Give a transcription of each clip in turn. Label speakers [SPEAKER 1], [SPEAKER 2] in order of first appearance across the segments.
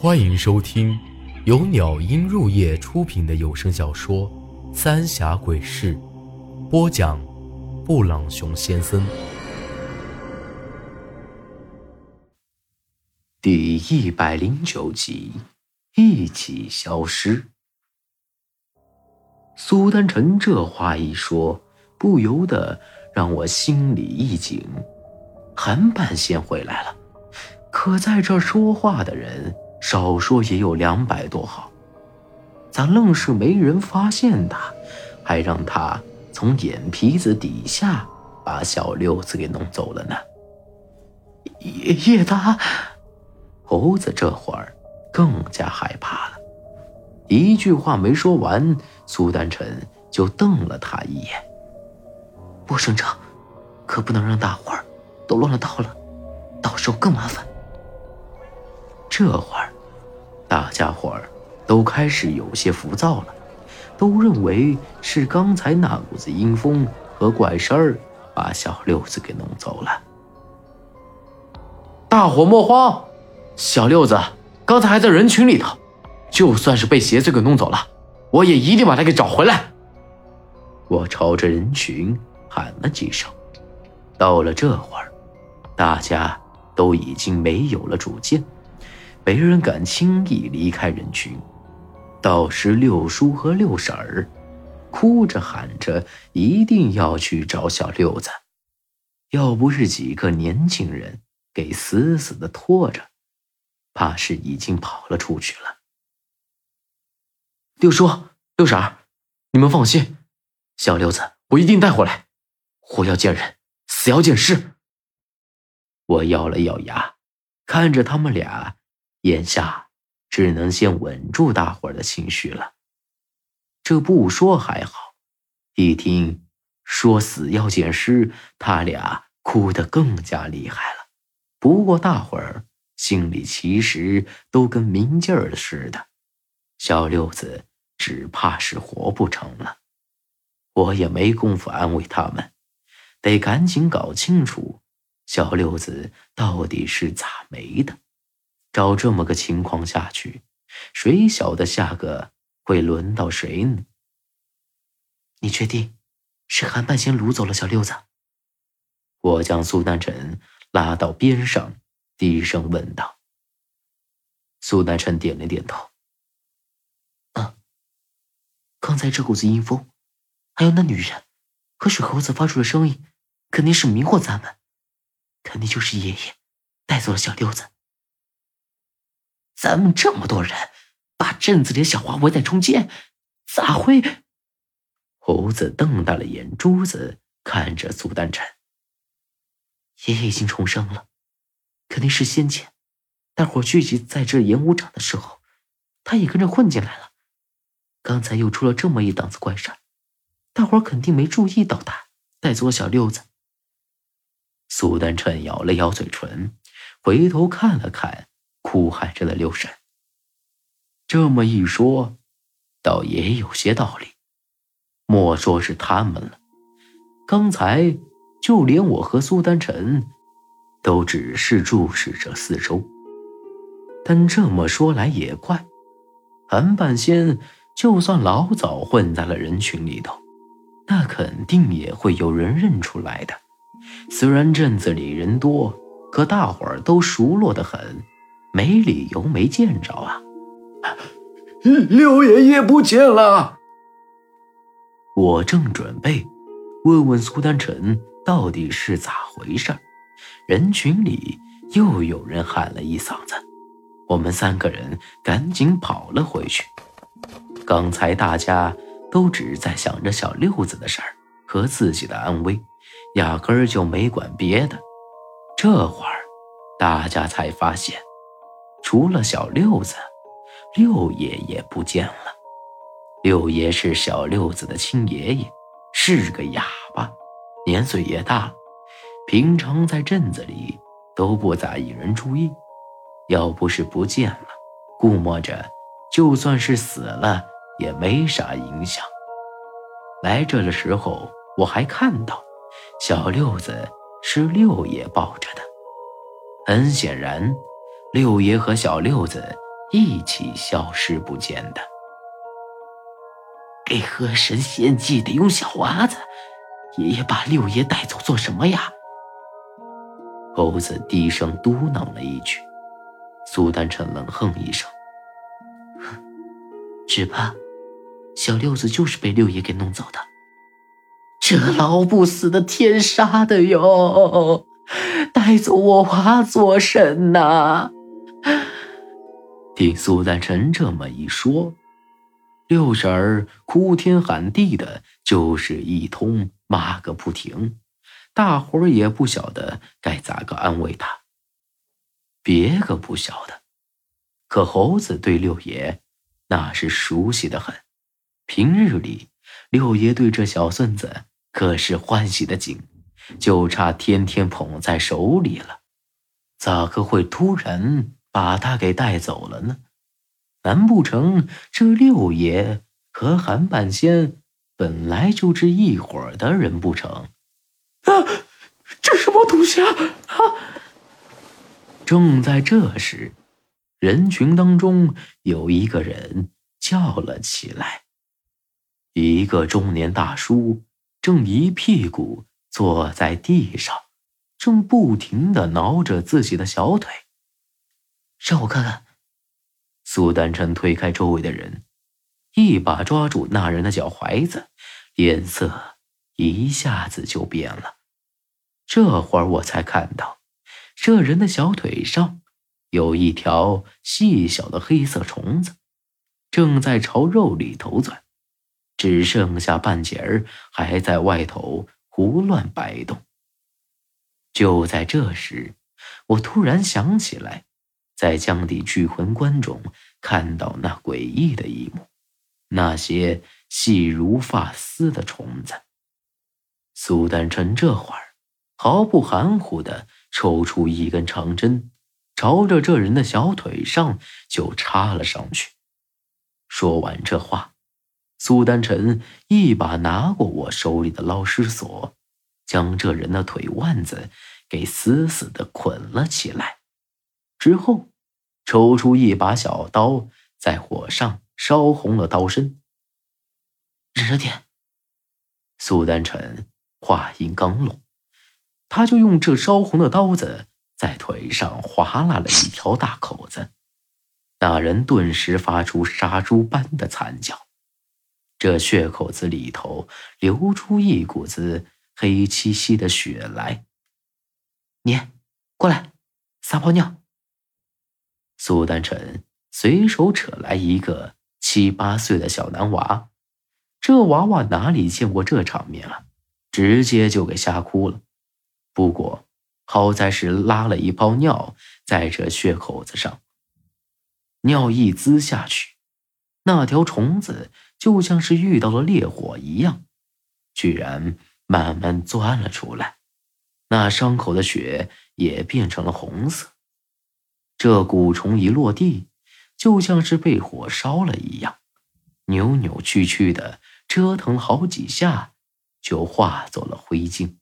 [SPEAKER 1] 欢迎收听由鸟音入夜出品的有声小说《三峡鬼事》，播讲：布朗熊先生。
[SPEAKER 2] 第一百零九集，一起消失。苏丹臣这话一说，不由得让我心里一紧。韩半仙回来了，可在这说话的人，少说也有两百多号，咋愣是没人发现他，还让他从眼皮子底下把小六子给弄走了呢？叶叶大猴子这会儿更加害怕了，一句话没说完，苏丹臣就瞪了他一眼。
[SPEAKER 3] 不声张，可不能让大伙儿。都乱了道了，到时候更麻烦。
[SPEAKER 2] 这会儿，大家伙儿都开始有些浮躁了，都认为是刚才那股子阴风和怪声儿把小六子给弄走了。
[SPEAKER 4] 大伙莫慌，小六子刚才还在人群里头，就算是被邪祟给弄走了，我也一定把他给找回来。
[SPEAKER 2] 我朝着人群喊了几声，到了这会儿。大家都已经没有了主见，没人敢轻易离开人群。倒是六叔和六婶儿，哭着喊着一定要去找小六子，要不是几个年轻人给死死的拖着，怕是已经跑了出去了。
[SPEAKER 4] 六叔、六婶儿，你们放心，小六子我一定带回来。活要见人，死要见尸。
[SPEAKER 2] 我咬了咬牙，看着他们俩，眼下只能先稳住大伙儿的情绪了。这不说还好，一听说死要见尸，他俩哭得更加厉害了。不过大伙儿心里其实都跟明镜儿似的，小六子只怕是活不成了。我也没工夫安慰他们，得赶紧搞清楚。小六子到底是咋没的？照这么个情况下去，谁晓得下个会轮到谁呢？
[SPEAKER 3] 你确定是韩半仙掳走了小六子？
[SPEAKER 2] 我将苏南辰拉到边上，低声问道。
[SPEAKER 3] 苏南辰点了点头。嗯，刚才这股子阴风，还有那女人和水猴子发出的声音，肯定是迷惑咱们。肯定就是爷爷带走了小六子。咱们这么多人，把镇子里的小花围在中间，咋会？
[SPEAKER 2] 猴子瞪大了眼珠子看着苏丹辰。
[SPEAKER 3] 爷爷已经重生了，肯定是先前大伙聚集在这演武场的时候，他也跟着混进来了。刚才又出了这么一档子怪事大伙肯定没注意到他带走了小六子。
[SPEAKER 2] 苏丹辰咬了咬嘴唇，回头看了看哭喊着的六婶。这么一说，倒也有些道理。莫说是他们了，刚才就连我和苏丹晨，都只是注视着四周。但这么说来也怪，韩半仙就算老早混在了人群里头，那肯定也会有人认出来的。虽然镇子里人多，可大伙儿都熟络的很，没理由没见着啊！
[SPEAKER 4] 六爷爷不见了。
[SPEAKER 2] 我正准备问问苏丹臣到底是咋回事，人群里又有人喊了一嗓子，我们三个人赶紧跑了回去。刚才大家都只在想着小六子的事儿和自己的安危。压根儿就没管别的，这会儿大家才发现，除了小六子，六爷也不见了。六爷是小六子的亲爷爷，是个哑巴，年岁也大了，平常在镇子里都不咋引人注意。要不是不见了，估摸着就算是死了也没啥影响。来这的时候我还看到。小六子是六爷抱着的，很显然，六爷和小六子一起消失不见的。
[SPEAKER 3] 给河神献祭得用小娃子，爷爷把六爷带走做什么呀？
[SPEAKER 2] 猴子低声嘟囔了一句。苏丹臣冷哼一声：“
[SPEAKER 3] 只怕小六子就是被六爷给弄走的。这老不死的天杀的哟！带走我娃做甚呐？”
[SPEAKER 2] 听苏丹臣这么一说。六婶儿哭天喊地的，就是一通骂个不停，大伙儿也不晓得该咋个安慰他。别个不晓得，可猴子对六爷那是熟悉的很。平日里，六爷对这小孙子可是欢喜的紧，就差天天捧在手里了。咋个会突然把他给带走了呢？难不成这六爷和韩半仙本来就是一伙的人不成？
[SPEAKER 3] 啊，这什么东西啊！啊！
[SPEAKER 2] 正在这时，人群当中有一个人叫了起来。一个中年大叔正一屁股坐在地上，正不停的挠着自己的小腿。
[SPEAKER 3] 让我看看。
[SPEAKER 2] 苏丹臣推开周围的人，一把抓住那人的脚踝子，脸色一下子就变了。这会儿我才看到，这人的小腿上有一条细小的黑色虫子，正在朝肉里头钻，只剩下半截儿还在外头胡乱摆动。就在这时，我突然想起来。在江底聚魂关中看到那诡异的一幕，那些细如发丝的虫子。苏丹臣这会儿毫不含糊的抽出一根长针，朝着这人的小腿上就插了上去。说完这话，苏丹臣一把拿过我手里的捞尸索，将这人的腿腕子给死死的捆了起来。之后，抽出一把小刀，在火上烧红了刀身。
[SPEAKER 3] 忍着点。
[SPEAKER 2] 苏丹臣话音刚落，他就用这烧红的刀子在腿上划拉了一条大口子。那人顿时发出杀猪般的惨叫，这血口子里头流出一股子黑漆漆的血来。
[SPEAKER 3] 你过来，撒泡尿。
[SPEAKER 2] 苏丹臣随手扯来一个七八岁的小男娃，这娃娃哪里见过这场面啊，直接就给吓哭了。不过好在是拉了一泡尿在这血口子上，尿一滋下去，那条虫子就像是遇到了烈火一样，居然慢慢钻了出来，那伤口的血也变成了红色。这蛊虫一落地，就像是被火烧了一样，扭扭曲曲的折腾好几下，就化作了灰烬。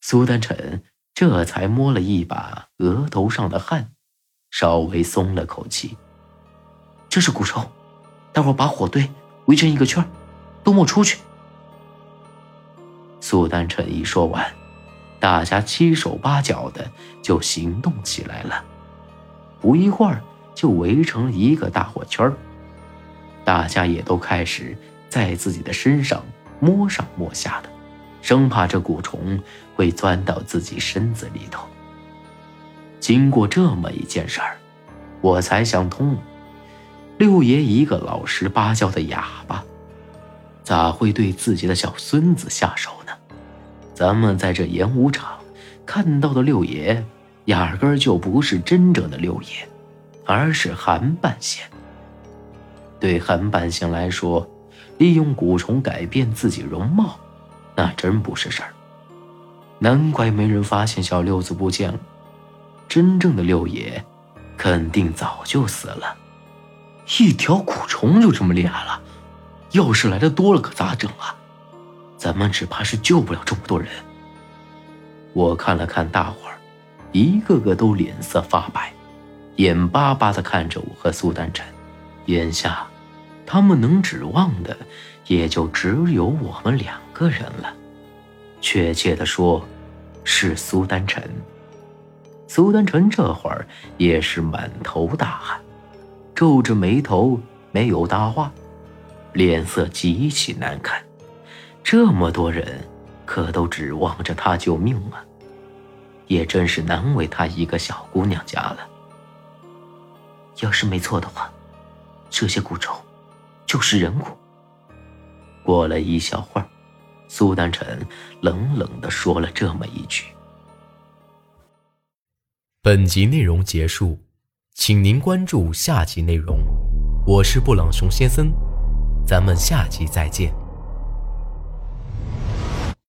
[SPEAKER 2] 苏丹臣这才摸了一把额头上的汗，稍微松了口气。
[SPEAKER 3] 这是蛊虫，待会儿把火堆围成一个圈，都莫出去。
[SPEAKER 2] 苏丹臣一说完，大家七手八脚的就行动起来了。不一会儿，就围成一个大火圈大家也都开始在自己的身上摸上摸下的，生怕这蛊虫会钻到自己身子里头。经过这么一件事儿，我才想通：六爷一个老实巴交的哑巴，咋会对自己的小孙子下手呢？咱们在这演武场看到的六爷。压根儿就不是真正的六爷，而是韩半仙。对韩半仙来说，利用蛊虫改变自己容貌，那真不是事儿。难怪没人发现小六子不见了，真正的六爷肯定早就死了。一条蛊虫就这么厉害了，要是来的多了可咋整啊？咱们只怕是救不了这么多人。我看了看大伙儿。一个个都脸色发白，眼巴巴地看着我和苏丹晨。眼下，他们能指望的也就只有我们两个人了。确切地说，是苏丹晨。苏丹晨这会儿也是满头大汗，皱着眉头没有搭话，脸色极其难看。这么多人可都指望着他救命啊！也真是难为她一个小姑娘家了。
[SPEAKER 3] 要是没错的话，这些骨头就是人骨。
[SPEAKER 2] 过了一小会儿，苏丹晨冷冷的说了这么一句。
[SPEAKER 1] 本集内容结束，请您关注下集内容。我是布朗熊先生，咱们下集再见。